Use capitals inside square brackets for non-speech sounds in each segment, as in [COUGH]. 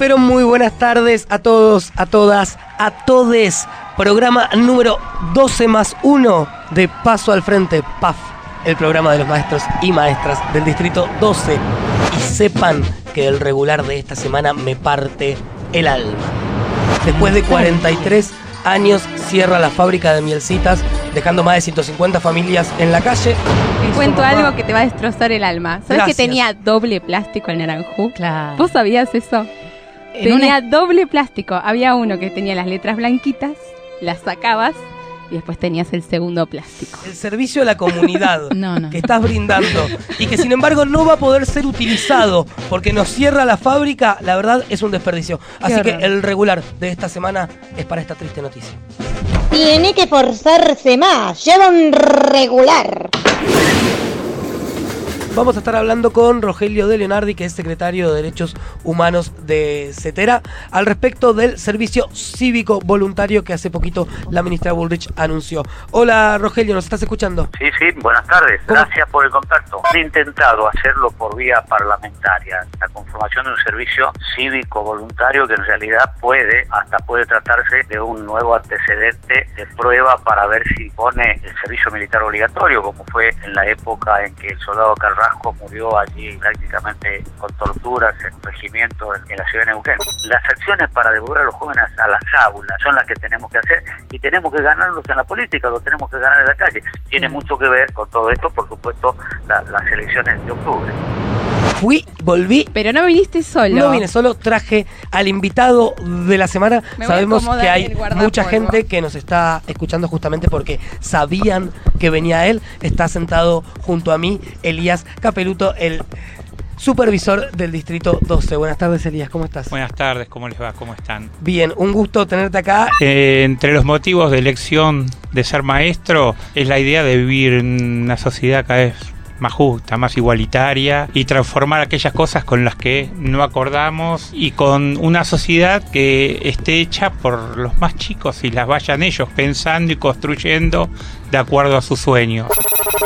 pero muy buenas tardes a todos, a todas, a todes. Programa número 12 más 1 de Paso al Frente, PAF, el programa de los maestros y maestras del Distrito 12. Y sepan que el regular de esta semana me parte el alma. Después de 43 años cierra la fábrica de mielcitas, dejando más de 150 familias en la calle. Te cuento algo que te va a destrozar el alma. ¿Sabes que tenía doble plástico el naranjú? Claro. ¿Vos sabías eso? Tenía doble plástico. Había uno que tenía las letras blanquitas, las sacabas y después tenías el segundo plástico. El servicio a la comunidad [LAUGHS] No, no. que estás brindando y que sin embargo no va a poder ser utilizado porque nos cierra la fábrica, la verdad es un desperdicio. Así que el regular de esta semana es para esta triste noticia. Tiene que forzarse más. Lleva un regular. Vamos a estar hablando con Rogelio de Leonardi, que es secretario de Derechos Humanos de CETERA, al respecto del servicio cívico voluntario que hace poquito la ministra Bullrich anunció. Hola Rogelio, ¿nos estás escuchando? Sí, sí, buenas tardes. ¿Cómo? Gracias por el contacto. He intentado hacerlo por vía parlamentaria, la conformación de un servicio cívico voluntario que en realidad puede, hasta puede tratarse de un nuevo antecedente de prueba para ver si pone el servicio militar obligatorio, como fue en la época en que el soldado Carrasco murió allí prácticamente con torturas en un regimiento en, en la ciudad de Neuquén. Las acciones para devolver a los jóvenes a las aulas son las que tenemos que hacer y tenemos que ganarlos en la política, lo tenemos que ganar en la calle. Tiene mucho que ver con todo esto, por supuesto, la- las elecciones de octubre. Fui, volví. Pero no viniste solo. No vine solo, traje al invitado de la semana. Sabemos que hay mucha gente que nos está escuchando justamente porque sabían que venía él. Está sentado junto a mí Elías Capeluto, el supervisor del Distrito 12. Buenas tardes, Elías, ¿cómo estás? Buenas tardes, ¿cómo les va? ¿Cómo están? Bien, un gusto tenerte acá. Eh, entre los motivos de elección de ser maestro es la idea de vivir en una sociedad cada vez más justa, más igualitaria y transformar aquellas cosas con las que no acordamos y con una sociedad que esté hecha por los más chicos y las vayan ellos pensando y construyendo de acuerdo a sus sueños.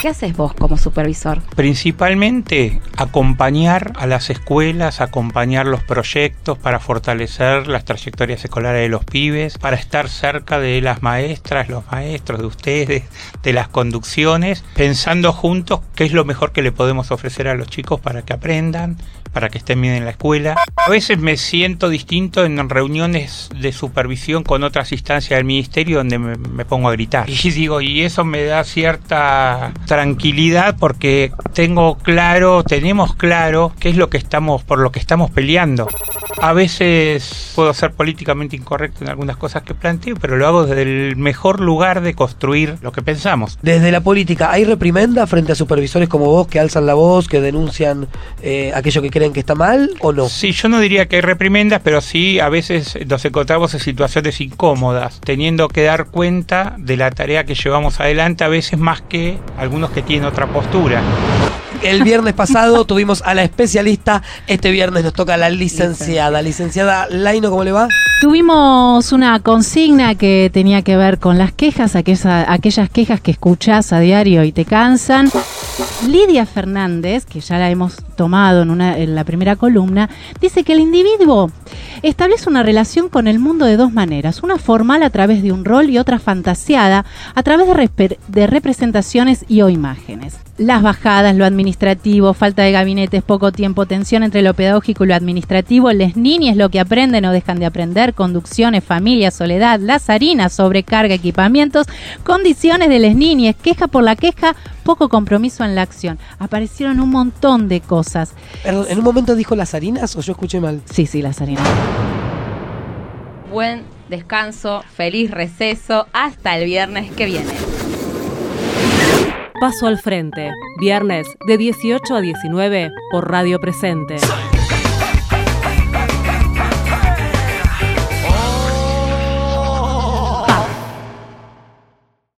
¿Qué haces vos como supervisor? Principalmente acompañar a las escuelas, acompañar los proyectos para fortalecer las trayectorias escolares de los pibes, para estar cerca de las maestras, los maestros, de ustedes, de las conducciones, pensando juntos qué es lo mejor que le podemos ofrecer a los chicos para que aprendan, para que estén bien en la escuela. A veces me siento distinto en reuniones de supervisión con otras instancias del ministerio donde me, pongo a gritar. Y digo, y eso me da cierta tranquilidad porque tengo claro, tenemos claro qué es lo que estamos, por lo que estamos peleando. A veces puedo ser políticamente incorrecto en algunas cosas que planteo, pero lo hago desde el mejor lugar de construir lo que pensamos. Desde la política, ¿hay reprimenda frente a supervisores como vos que alzan la voz, que denuncian eh, aquello que creen que está mal o no? Sí, yo no diría que hay reprimendas, pero sí a veces nos encontramos en situaciones incómodas, teniendo que dar cuenta de la tarea que llevamos adelante, a veces más que algunos que tienen otra postura. El viernes pasado [LAUGHS] tuvimos a la especialista, este viernes nos toca a la licenciada. Licenciada Laino, ¿cómo le va? Tuvimos una consigna que tenía que ver con las quejas, aquella- aquellas quejas que escuchás a diario y te cansan. Lidia Fernández, que ya la hemos tomado en, una, en la primera columna, dice que el individuo establece una relación con el mundo de dos maneras, una formal a través de un rol y otra fantasiada a través de, representaciones y o imágenes. Las bajadas, lo administrativo, falta de gabinetes, poco tiempo, tensión entre lo pedagógico y lo administrativo, les niñes lo que aprenden o dejan de aprender, conducciones, familia, soledad, las harinas, sobrecarga, equipamientos, condiciones de les niñes, queja por la queja, poco compromiso en la acción. Aparecieron un montón de cosas. Perdón, ¿en un momento dijo las harinas o yo escuché mal? Sí, sí, las harinas. Buen descanso, feliz receso, hasta el viernes que viene. Paso al frente, viernes de 18 a 19 por Radio Presente.